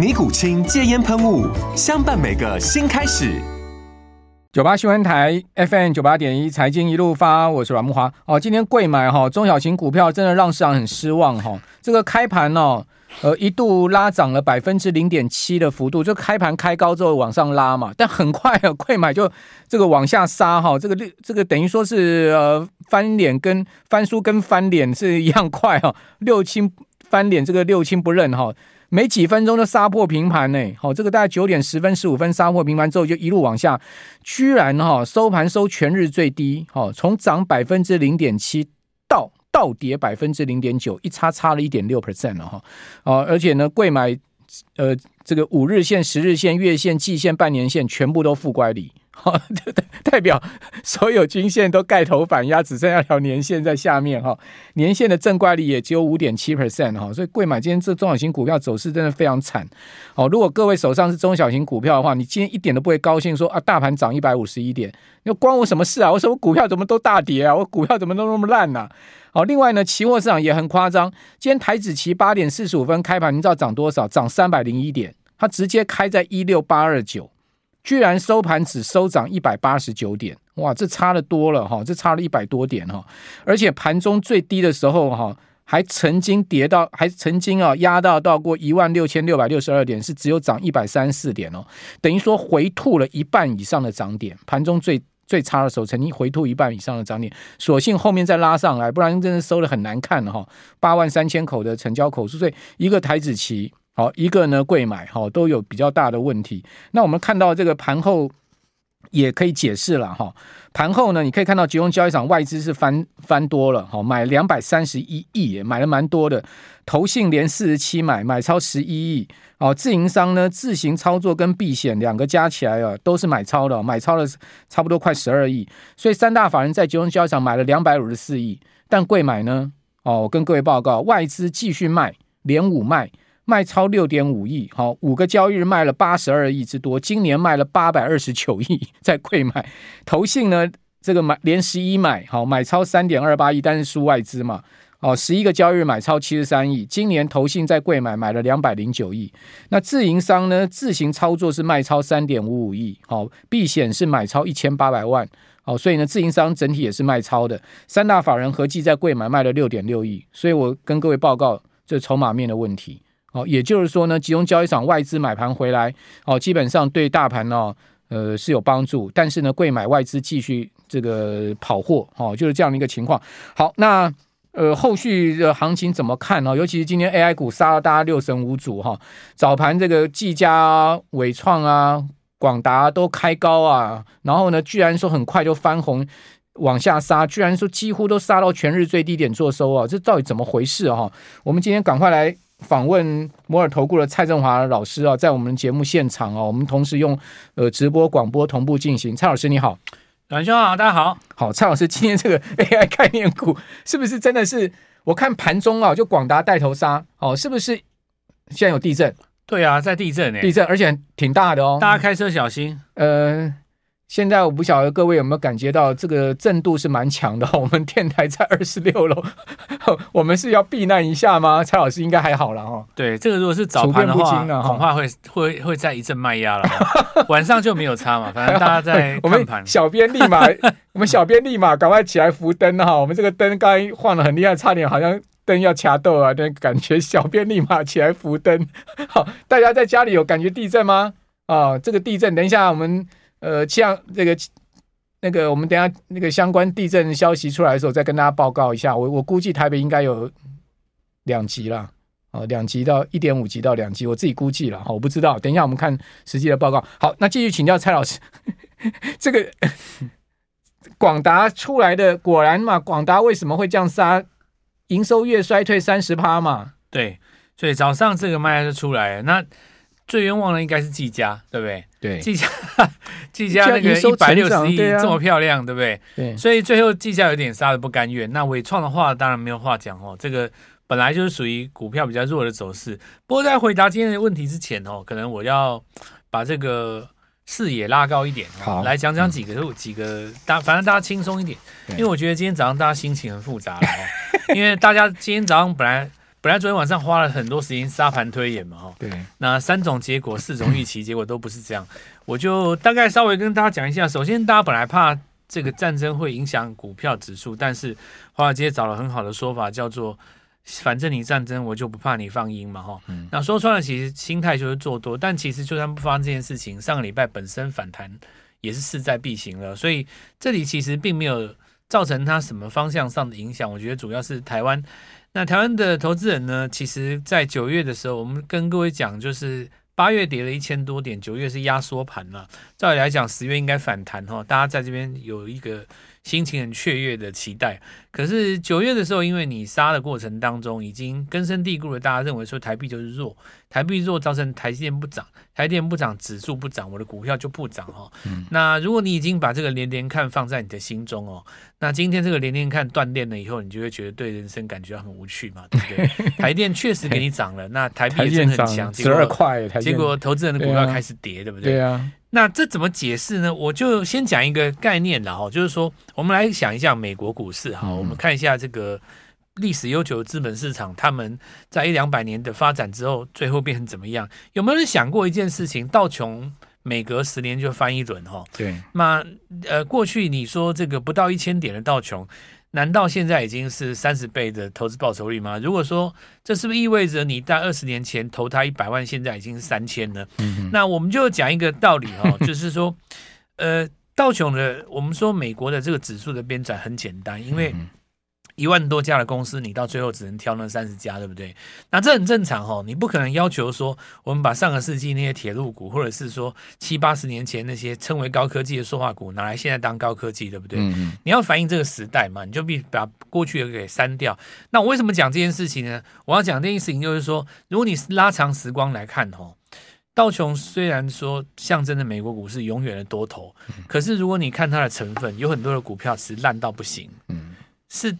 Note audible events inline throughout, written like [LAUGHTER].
尼古清戒烟喷雾，相伴每个新开始。九八新闻台 FM 九八点一，财经一路发，我是阮木华。哦，今天贵买哈，中小型股票真的让市场很失望哈。这个开盘哦，呃，一度拉涨了百分之零点七的幅度，就开盘开高之后往上拉嘛，但很快啊，贵买就这个往下杀哈。这个六，这个等于说是呃翻脸跟翻书跟翻脸是一样快哈，六亲翻脸，这个六亲不认哈。没几分钟就杀破平盘呢，好，这个大概九点十分、十五分杀破平盘之后，就一路往下，居然哈收盘收全日最低，好，从涨百分之零点七到倒跌百分之零点九，一差差了一点六 percent 了哈，哦，而且呢，贵买呃这个五日线、十日线、月线、季线、半年线全部都负乖离。哈，[LAUGHS] 代表所有均线都盖头反压，只剩下条年线在下面哈。年线的正乖离也只有五点七 percent 哈，所以贵买今天这中小型股票走势真的非常惨。好，如果各位手上是中小型股票的话，你今天一点都不会高兴说啊，大盘涨一百五十一点，那关我什么事啊？我什么股票怎么都大跌啊？我股票怎么都那么烂呢？好，另外呢，期货市场也很夸张，今天台指期八点四十五分开盘，你知道涨多少？涨三百零一点，它直接开在一六八二九。居然收盘只收涨一百八十九点，哇，这差的多了哈，这差了一百多点哈，而且盘中最低的时候哈，还曾经跌到，还曾经啊压到到过一万六千六百六十二点，是只有涨一百三四点哦，等于说回吐了一半以上的涨点，盘中最最差的时候曾经回吐一半以上的涨点，所幸后面再拉上来，不然真的收得很难看哈，八万三千口的成交口数，所以一个台子期。好，一个呢，柜买哈都有比较大的问题。那我们看到这个盘后也可以解释了哈。盘后呢，你可以看到集中交易场外资是翻翻多了，哈，买两百三十一亿，买了蛮多的。投信连四十七买，买超十一亿。哦，自营商呢自行操作跟避险两个加起来啊，都是买超的，买超了差不多快十二亿。所以三大法人在集中交易场买了两百五十四亿，但柜买呢，哦，我跟各位报告，外资继续卖，连五卖。卖超六点五亿，好，五个交易日卖了八十二亿之多，今年卖了八百二十九亿，在柜买。投信呢，这个买连十一买，好，买超三点二八亿，但是输外资嘛，哦，十一个交易日买超七十三亿，今年投信在柜买买了两百零九亿。那自营商呢，自行操作是卖超三点五五亿，好，避险是买超一千八百万，好，所以呢，自营商整体也是卖超的。三大法人合计在柜买卖了六点六亿，所以我跟各位报告这筹码面的问题。哦，也就是说呢，集中交易场外资买盘回来，哦，基本上对大盘呢，呃，是有帮助。但是呢，贵买外资继续这个跑货，哦，就是这样的一个情况。好，那呃，后续的行情怎么看呢？尤其是今天 AI 股杀了大家六神无主哈，早盘这个技嘉啊、纬创啊、广达都开高啊，然后呢，居然说很快就翻红往下杀，居然说几乎都杀到全日最低点做收啊，这到底怎么回事啊？我们今天赶快来。访问摩尔投顾的蔡振华老师啊，在我们节目现场啊，我们同时用呃直播广播同步进行。蔡老师你好，阮兄好，大家好。好，蔡老师，今天这个 [LAUGHS] AI 概念股是不是真的是？我看盘中啊，就广达带头杀哦，是不是？现在有地震？对啊，在地震呢、欸，地震，而且挺大的哦，大家开车小心。呃。现在我不晓得各位有没有感觉到这个震度是蛮强的。[LAUGHS] 我们电台在二十六楼，[LAUGHS] 我们是要避难一下吗？蔡老师应该还好了哈。对，这个如果是早盘的话，恐怕会会会再一阵卖压了。[LAUGHS] 晚上就没有差嘛，反正大家在。我们小编立马，我们小编立马赶快起来扶灯哈。我们这个灯刚才晃得很厉害，差点好像灯要掐豆啊，那感觉小编立马起来扶灯。好，大家在家里有感觉地震吗？啊，这个地震，等一下我们。呃，像这个那个我们等下那个相关地震消息出来的时候，再跟大家报告一下。我我估计台北应该有两级了，哦，两级到一点五级到两级，我自己估计了，哈我不知道。等一下我们看实际的报告。好，那继续请教蔡老师，这个广达出来的果然嘛？广达为什么会降杀？营收月衰退三十趴嘛？对，所以早上这个卖就出来了。那最冤枉的应该是技嘉，对不对？对，技嘉，[LAUGHS] 技嘉那个一百六十亿这么漂亮，对不对？对，所以最后技嘉有点杀的不甘愿。那伟创的话，当然没有话讲哦。这个本来就是属于股票比较弱的走势。不过在回答今天的问题之前哦，可能我要把这个视野拉高一点，好，来讲讲几个、嗯、几个大，反正大家轻松一点，因为我觉得今天早上大家心情很复杂了哦，因为大家今天早上本来。本来昨天晚上花了很多时间沙盘推演嘛，哈，对，那三种结果、四种预期结果都不是这样，我就大概稍微跟大家讲一下。首先，大家本来怕这个战争会影响股票指数，但是华尔街找了很好的说法，叫做反正你战争，我就不怕你放鹰嘛，哈。那说穿了，其实心态就是做多，但其实就算不发生这件事情，上个礼拜本身反弹也是势在必行了，所以这里其实并没有造成它什么方向上的影响。我觉得主要是台湾。那台湾的投资人呢？其实，在九月的时候，我们跟各位讲，就是八月跌了一千多点，九月是压缩盘了。照理来讲，十月应该反弹哈，大家在这边有一个。心情很雀跃的期待，可是九月的时候，因为你杀的过程当中已经根深蒂固了，大家认为说台币就是弱，台币弱造成台积电不涨，台积电不涨，指数不涨，我的股票就不涨哈。嗯、那如果你已经把这个连连看放在你的心中哦，那今天这个连连看断电了以后，你就会觉得对人生感觉很无趣嘛，对不对？[LAUGHS] 台电确实给你涨了，那台币也真的很强，十二块，结果投资人的股票开始跌，对不对？对啊。那这怎么解释呢？我就先讲一个概念了哈，就是说，我们来想一下美国股市哈，我们看一下这个历史悠久的资本市场，他们在一两百年的发展之后，最后变成怎么样？有没有人想过一件事情？道琼每隔十年就翻一轮哈。对。那呃，过去你说这个不到一千点的道琼。难道现在已经是三十倍的投资报酬率吗？如果说这是不是意味着你在二十年前投他一百万，现在已经是三千呢？嗯，那我们就讲一个道理哈，[LAUGHS] 就是说，呃，道琼的我们说美国的这个指数的编纂很简单，因为。一万多家的公司，你到最后只能挑那三十家，对不对？那这很正常哦。你不可能要求说，我们把上个世纪那些铁路股，或者是说七八十年前那些称为高科技的塑化股，拿来现在当高科技，对不对？嗯嗯。你要反映这个时代嘛，你就必须把过去的给删掉。那我为什么讲这件事情呢？我要讲这件事情，就是说，如果你拉长时光来看，哦，道琼虽然说象征着美国股市永远的多头，可是如果你看它的成分，有很多的股票是烂到不行，嗯，是。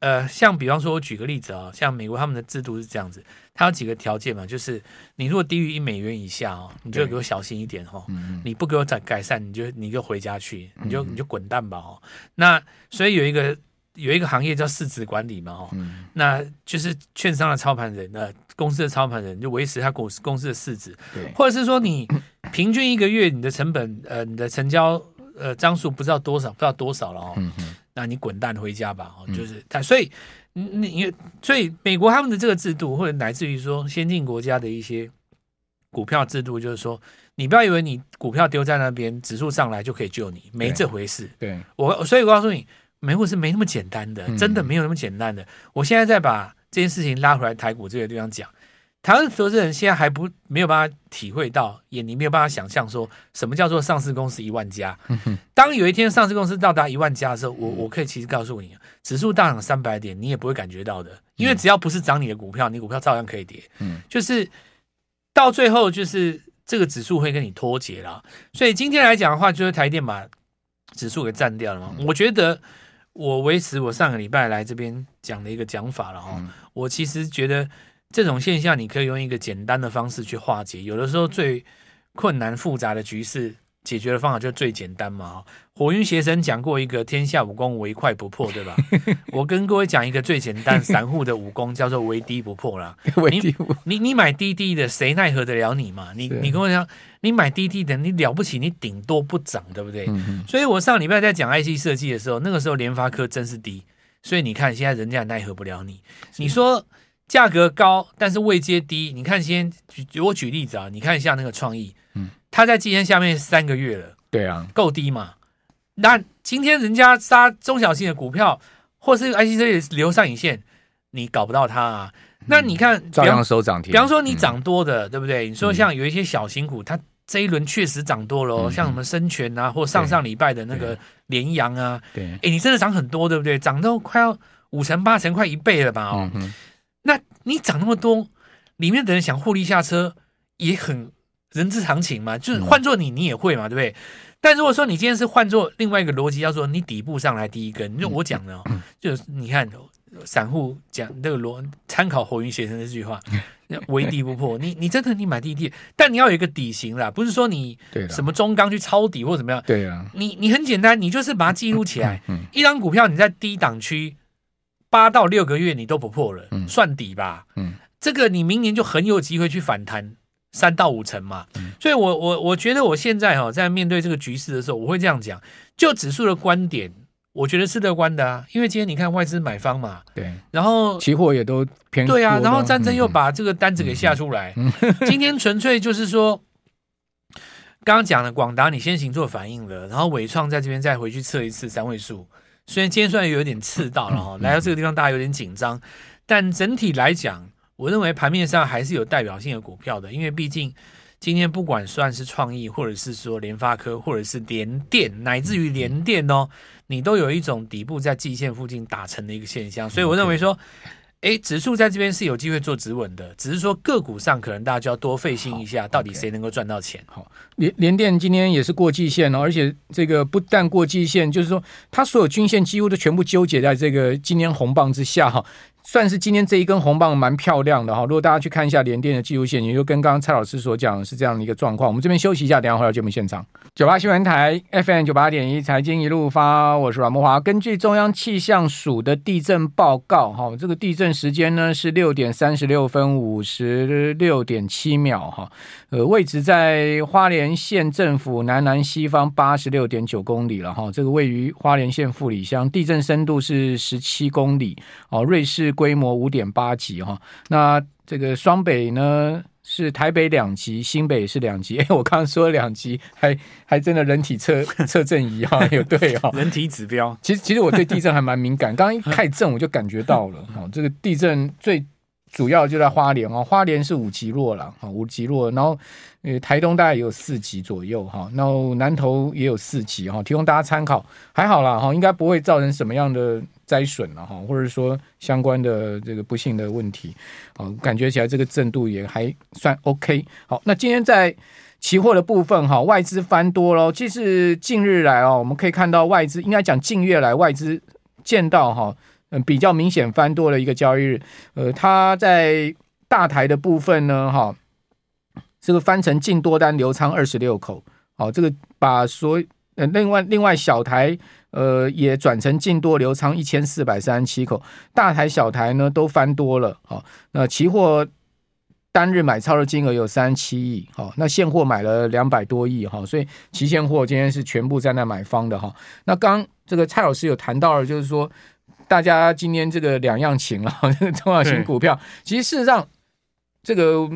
呃，像比方说，我举个例子啊，像美国他们的制度是这样子，它有几个条件嘛，就是你如果低于一美元以下哦，你就给我小心一点哈，嗯、你不给我再改善，你就你就回家去，你就你就滚蛋吧哦。那所以有一个有一个行业叫市值管理嘛哦，嗯、那就是券商的操盘人，呃，公司的操盘人就维持他公司公司的市值，对，或者是说你平均一个月你的成本，呃，你的成交呃张数不知道多少，不知道多少了哦。嗯那你滚蛋回家吧！哦，就是他，所以你所以美国他们的这个制度，或者乃至于说先进国家的一些股票制度，就是说，你不要以为你股票丢在那边，指数上来就可以救你，没这回事。对，对我，所以我告诉你，美股是没那么简单的，真的没有那么简单的。嗯、我现在再把这件事情拉回来台股这个地方讲。台湾投资人现在还不没有办法体会到，也你没有办法想象说什么叫做上市公司一万家。当有一天上市公司到达一万家的时候，我我可以其实告诉你，指数大涨三百点，你也不会感觉到的，因为只要不是涨你的股票，你股票照样可以跌。嗯，就是到最后就是这个指数会跟你脱节了。所以今天来讲的话，就是台电把指数给占掉了嘛。我觉得我维持我上个礼拜来这边讲的一个讲法了哈。我其实觉得。这种现象，你可以用一个简单的方式去化解。有的时候最困难复杂的局势，解决的方法就最简单嘛。火云邪神讲过一个“天下武功，唯快不破”，对吧？[LAUGHS] 我跟各位讲一个最简单散户的武功，叫做“唯低不破”啦。[LAUGHS] 你你你买低低的，谁奈何得了你嘛？你你跟我讲，你买滴滴的，你了不起，你顶多不涨，对不对？嗯、所以我上礼拜在讲 IC 设计的时候，那个时候联发科真是低，所以你看现在人家奈何不了你。你说。价格高，但是位阶低。你看，先举我举例子啊，你看一下那个创意，嗯，它在季线下面三个月了，对啊，够低嘛？那今天人家杀中小型的股票，或是 IC 设计留上影线，你搞不到它啊。那你看，照样收涨停。比方说你涨多的，对不对？你说像有一些小型股，它这一轮确实涨多了哦，像什么生全啊，或上上礼拜的那个联阳啊，对，哎，你真的涨很多，对不对？涨到快要五成八成，快一倍了吧？哦，那你涨那么多，里面的人想获利下车，也很人之常情嘛。就是换做你，你也会嘛，对不对？但如果说你今天是换做另外一个逻辑，叫做你底部上来第一根，就我讲的哦，就是你看。散户讲这个逻参考侯云先生这句话，围底不破，你你真的你买低低，但你要有一个底型啦，不是说你什么中钢去抄底或怎么样。对啊，你你很简单，你就是把它记录起来。一张股票你在低档区八到六个月你都不破了，算底吧。嗯，这个你明年就很有机会去反弹三到五成嘛。所以我我我觉得我现在哈在面对这个局势的时候，我会这样讲，就指数的观点。我觉得是乐观的啊，因为今天你看外资买方嘛，对，然后期货也都偏对啊，然后战争又把这个单子给下出来，嗯。嗯、今天纯粹就是说，刚刚讲了广达你先行做反应了，然后伟创在这边再回去测一次三位数，虽然今天算有点刺到了哈，来到这个地方大家有点紧张，但整体来讲，我认为盘面上还是有代表性的股票的，因为毕竟。今天不管算是创意，或者是说联发科，或者是联电，乃至于联电哦，你都有一种底部在季线附近打成的一个现象，所以我认为说，哎，指数在这边是有机会做止稳的，只是说个股上可能大家就要多费心一下，到底谁能够赚到钱？好，联联电今天也是过季线哦，而且这个不但过季线，就是说它所有均线几乎都全部纠结在这个今天红棒之下哈。算是今天这一根红棒蛮漂亮的哈，如果大家去看一下联电的技术线，也就跟刚刚蔡老师所讲的是这样的一个状况。我们这边休息一下，等下回到节目现场。九八新闻台 FM 九八点一财经一路发，我是阮慕华。根据中央气象署的地震报告，哈，这个地震时间呢是六点三十六分五十六点七秒，哈，呃，位置在花莲县政府南南西方八十六点九公里了，哈，这个位于花莲县富里乡，地震深度是十七公里，哦，瑞士。规模五点八级哈，那这个双北呢是台北两级，新北是两级。哎，我刚刚说两级，还还真的人体测测震仪哈，有对哈，[LAUGHS] 人体指标。其实其实我对地震还蛮敏感，刚刚一开震我就感觉到了哈，这个地震最。主要就在花莲哦，花莲是五级弱了，哈，五级弱，然后呃台东大概也有四级左右哈，然后南投也有四级哈，提供大家参考，还好啦哈，应该不会造成什么样的灾损了哈，或者说相关的这个不幸的问题，哦，感觉起来这个震度也还算 OK。好，那今天在期货的部分哈，外资翻多喽，其实近日来哦，我们可以看到外资应该讲近月来外资见到哈。嗯，比较明显翻多了一个交易日，呃，它在大台的部分呢，哈，这个翻成净多单流仓二十六口，好，这个把所呃另外另外小台呃也转成净多流仓一千四百三十七口，大台小台呢都翻多了，好，那期货单日买超的金额有三十七亿，好，那现货买了两百多亿，哈，所以期现货今天是全部在那买方的哈，那刚这个蔡老师有谈到了，就是说。大家今天这个两样情了，[LAUGHS] 这个中小型股票，其实事实上，这个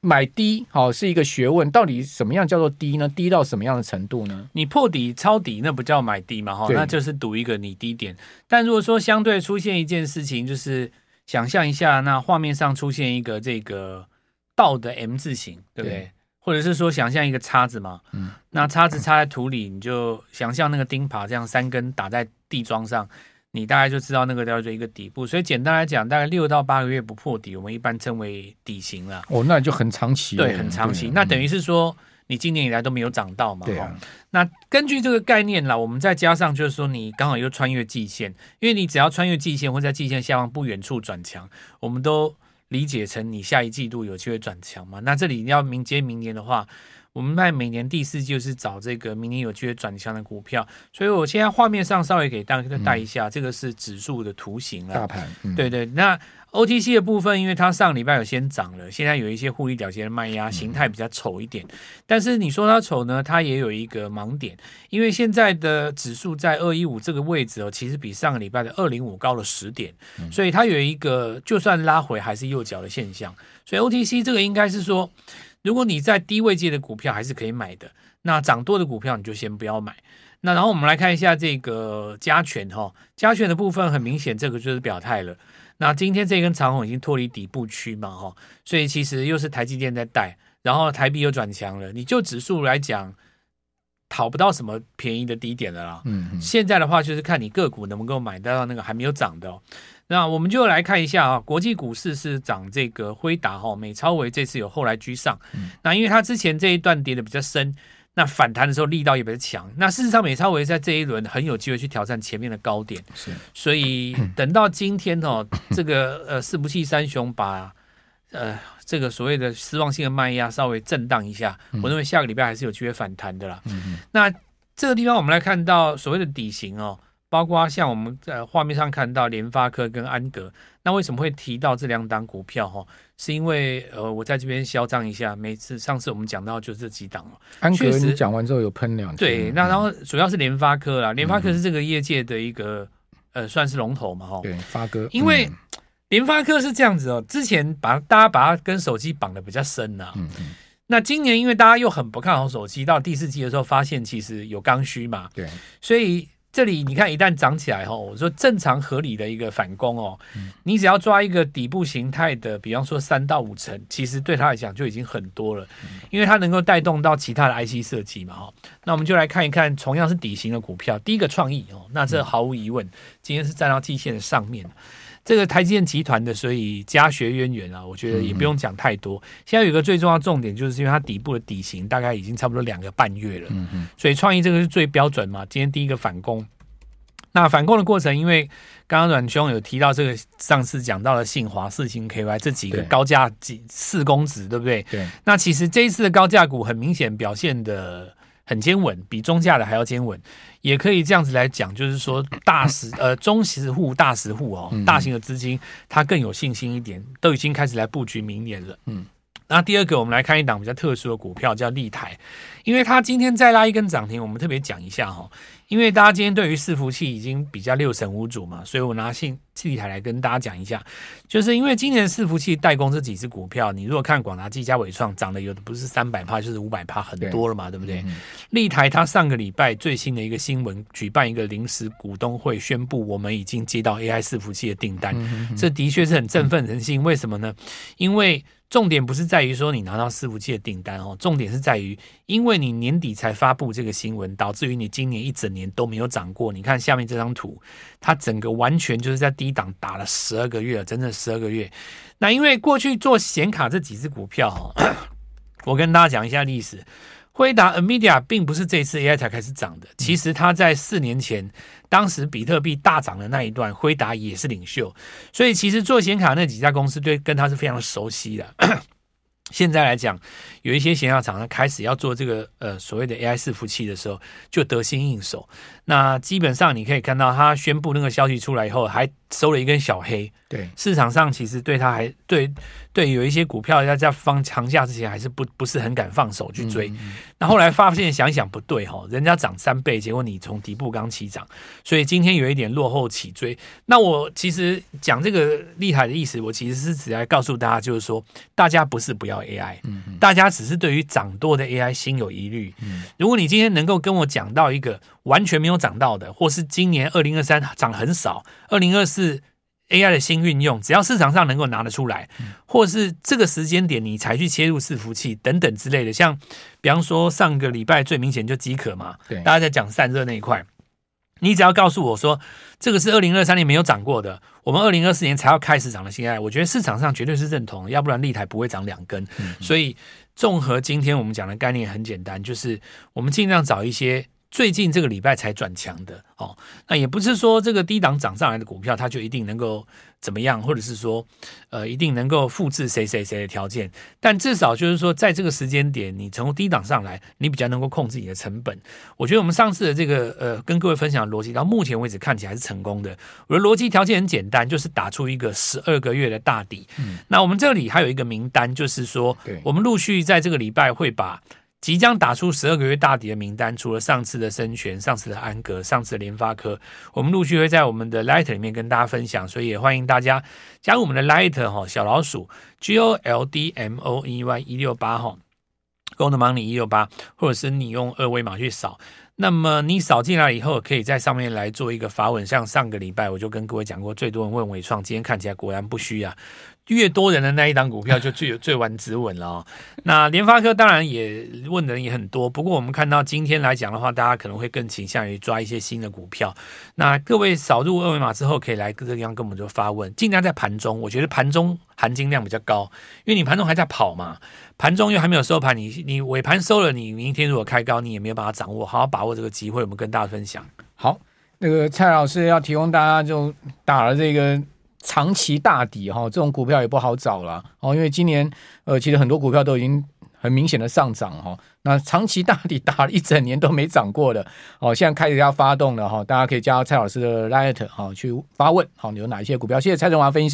买低好是一个学问。到底什么样叫做低呢？低到什么样的程度呢？你破底抄底，那不叫买低嘛？哈，那就是赌一个你低点。但如果说相对出现一件事情，就是想象一下，那画面上出现一个这个倒的 M 字形，对不对？对或者是说想象一个叉子嘛，嗯，那叉子插在土里，你就想象那个钉耙这样三根打在地桩上。你大概就知道那个叫做一个底部，所以简单来讲，大概六到八个月不破底，我们一般称为底型了。哦，那就很长期。对，很长期。那等于是说，你今年以来都没有涨到嘛？对啊。那根据这个概念啦，我们再加上就是说，你刚好又穿越季线，因为你只要穿越季线或在季线下方不远处转强，我们都理解成你下一季度有机会转强嘛。那这里要明接明年的话。我们在每年第四季就是找这个明年有机会转向的股票，所以我现在画面上稍微给大家带一下，嗯、这个是指数的图形了。大盘，嗯、对对。那 OTC 的部分，因为它上礼拜有先涨了，现在有一些获利了结的卖压，形态比较丑一点。嗯、但是你说它丑呢，它也有一个盲点，因为现在的指数在二一五这个位置哦，其实比上个礼拜的二零五高了十点，嗯、所以它有一个就算拉回还是右脚的现象。所以 OTC 这个应该是说。如果你在低位界的股票还是可以买的，那涨多的股票你就先不要买。那然后我们来看一下这个加权哈，加权的部分很明显，这个就是表态了。那今天这根长红已经脱离底部区嘛哈，所以其实又是台积电在带，然后台币又转强了。你就指数来讲，讨不到什么便宜的低点了啦。嗯，嗯，现在的话就是看你个股能不能够买到那个还没有涨的哦。那我们就来看一下啊，国际股市是涨这个辉达哈，美超维这次有后来居上。嗯，那因为它之前这一段跌的比较深。那反弹的时候力道也比较强。那事实上，美超维在这一轮很有机会去挑战前面的高点。是，所以等到今天哦，[COUGHS] 这个呃四不器三雄把呃这个所谓的失望性的卖压稍微震荡一下，我认为下个礼拜还是有机会反弹的啦。嗯，那这个地方我们来看到所谓的底型哦。包括像我们在画面上看到联发科跟安格，那为什么会提到这两档股票？哈，是因为呃，我在这边嚣张一下，每次上次我们讲到就这几档了。安格你讲完之后有喷两句。对，那然后主要是联发科啦，联发科是这个业界的一个呃，算是龙头嘛，哈。对，发哥。因为联发科是这样子哦，之前把大家把它跟手机绑的比较深呐。嗯嗯。那今年因为大家又很不看好手机，到第四季的时候发现其实有刚需嘛。对。所以。这里你看，一旦涨起来哈，我说正常合理的一个反攻哦，你只要抓一个底部形态的，比方说三到五成，其实对他来讲就已经很多了，因为它能够带动到其他的 IC 设计嘛哈。那我们就来看一看，同样是底型的股票，第一个创意哦，那这毫无疑问，今天是站到季线的上面。这个台积电集团的，所以家学渊源啊，我觉得也不用讲太多。嗯、现在有一个最重要重点，就是因为它底部的底型大概已经差不多两个半月了，所以创意这个是最标准嘛。今天第一个反攻，那反攻的过程，因为刚刚阮兄有提到这个，上次讲到了信华、四星 KY 这几个高价几四公子，对不对？对。那其实这一次的高价股很明显表现的很坚稳，比中价的还要坚稳。也可以这样子来讲，就是说大实呃中实户大实户哦，大型的资金它更有信心一点，都已经开始来布局明年了。嗯，那第二个我们来看一档比较特殊的股票，叫立台，因为它今天再拉一根涨停，我们特别讲一下哈。因为大家今天对于伺服器已经比较六神无主嘛，所以我拿信立台来跟大家讲一下，就是因为今年伺服器代工这几只股票，你如果看广达、技嘉、伟创，涨的有的不是三百趴，就是五百趴，很多了嘛，对，对不对？立、嗯、台它上个礼拜最新的一个新闻，举办一个临时股东会，宣布我们已经接到 AI 伺服器的订单，嗯、这的确是很振奋人心。嗯、为什么呢？因为重点不是在于说你拿到伺服器的订单哦，重点是在于，因为你年底才发布这个新闻，导致于你今年一整年都没有涨过。你看下面这张图，它整个完全就是在低档打了十二个月，整整十二个月。那因为过去做显卡这几只股票哦，我跟大家讲一下历史。辉达、NVIDIA 并不是这次 AI 才开始涨的，其实它在四年前，当时比特币大涨的那一段，辉达也是领袖，所以其实做显卡那几家公司对跟它是非常熟悉的。现在来讲，有一些显卡厂商开始要做这个呃所谓的 AI 伺服器的时候，就得心应手。那基本上你可以看到，他宣布那个消息出来以后，还收了一根小黑。对，市场上其实对他还对对有一些股票要在放长假之前，还是不不是很敢放手去追。嗯、那后来发现想一想不对哈，人家涨三倍，结果你从底部刚起涨，所以今天有一点落后起追。那我其实讲这个厉害的意思，我其实是只来告诉大家，就是说大家不是不要 AI，嗯嗯，大家只是对于涨多的 AI 心有疑虑。嗯，如果你今天能够跟我讲到一个完全没有涨到的，或是今年二零二三涨很少，二零二四 AI 的新运用，只要市场上能够拿得出来，或是这个时间点你才去切入伺服器等等之类的，像比方说上个礼拜最明显就饥渴嘛，对，大家在讲散热那一块，你只要告诉我说这个是二零二三年没有涨过的，我们二零二四年才要开始涨的新 AI，我觉得市场上绝对是认同，要不然立台不会涨两根，嗯、所以综合今天我们讲的概念很简单，就是我们尽量找一些。最近这个礼拜才转强的哦，那也不是说这个低档涨上来的股票，它就一定能够怎么样，或者是说，呃，一定能够复制谁谁谁的条件。但至少就是说，在这个时间点，你从低档上来，你比较能够控制你的成本。我觉得我们上次的这个呃，跟各位分享的逻辑，到目前为止看起来是成功的。我的逻辑条件很简单，就是打出一个十二个月的大底。嗯，那我们这里还有一个名单，就是说，我们陆续在这个礼拜会把。即将打出十二个月大底的名单，除了上次的升权、上次的安格、上次的联发科，我们陆续会在我们的 Light 里面跟大家分享，所以也欢迎大家加入我们的 Light 哈，小老鼠 G O L D M O E Y 一六八哈，Gold Money 一六八，或者是你用二维码去扫。那么你扫进来以后，可以在上面来做一个发问。像上个礼拜我就跟各位讲过，最多人问纬创，今天看起来果然不虚啊。越多人的那一档股票就最最完止稳了。那联发科当然也问的人也很多，不过我们看到今天来讲的话，大家可能会更倾向于抓一些新的股票。那各位扫入二维码之后，可以来各个地方跟我们做发问，尽量在盘中。我觉得盘中含金量比较高，因为你盘中还在跑嘛，盘中又还没有收盘，你你尾盘收了，你明天如果开高，你也没有办法掌握，好好把握这个机会。我们跟大家分享。好，那个蔡老师要提供大家就打了这个。长期大底哈，这种股票也不好找了哦，因为今年呃，其实很多股票都已经很明显的上涨哈。那长期大底打了一整年都没涨过的哦，现在开始要发动了哈，大家可以加蔡老师的 Line 哈去发问，好，你有哪一些股票？谢谢蔡振华分析师。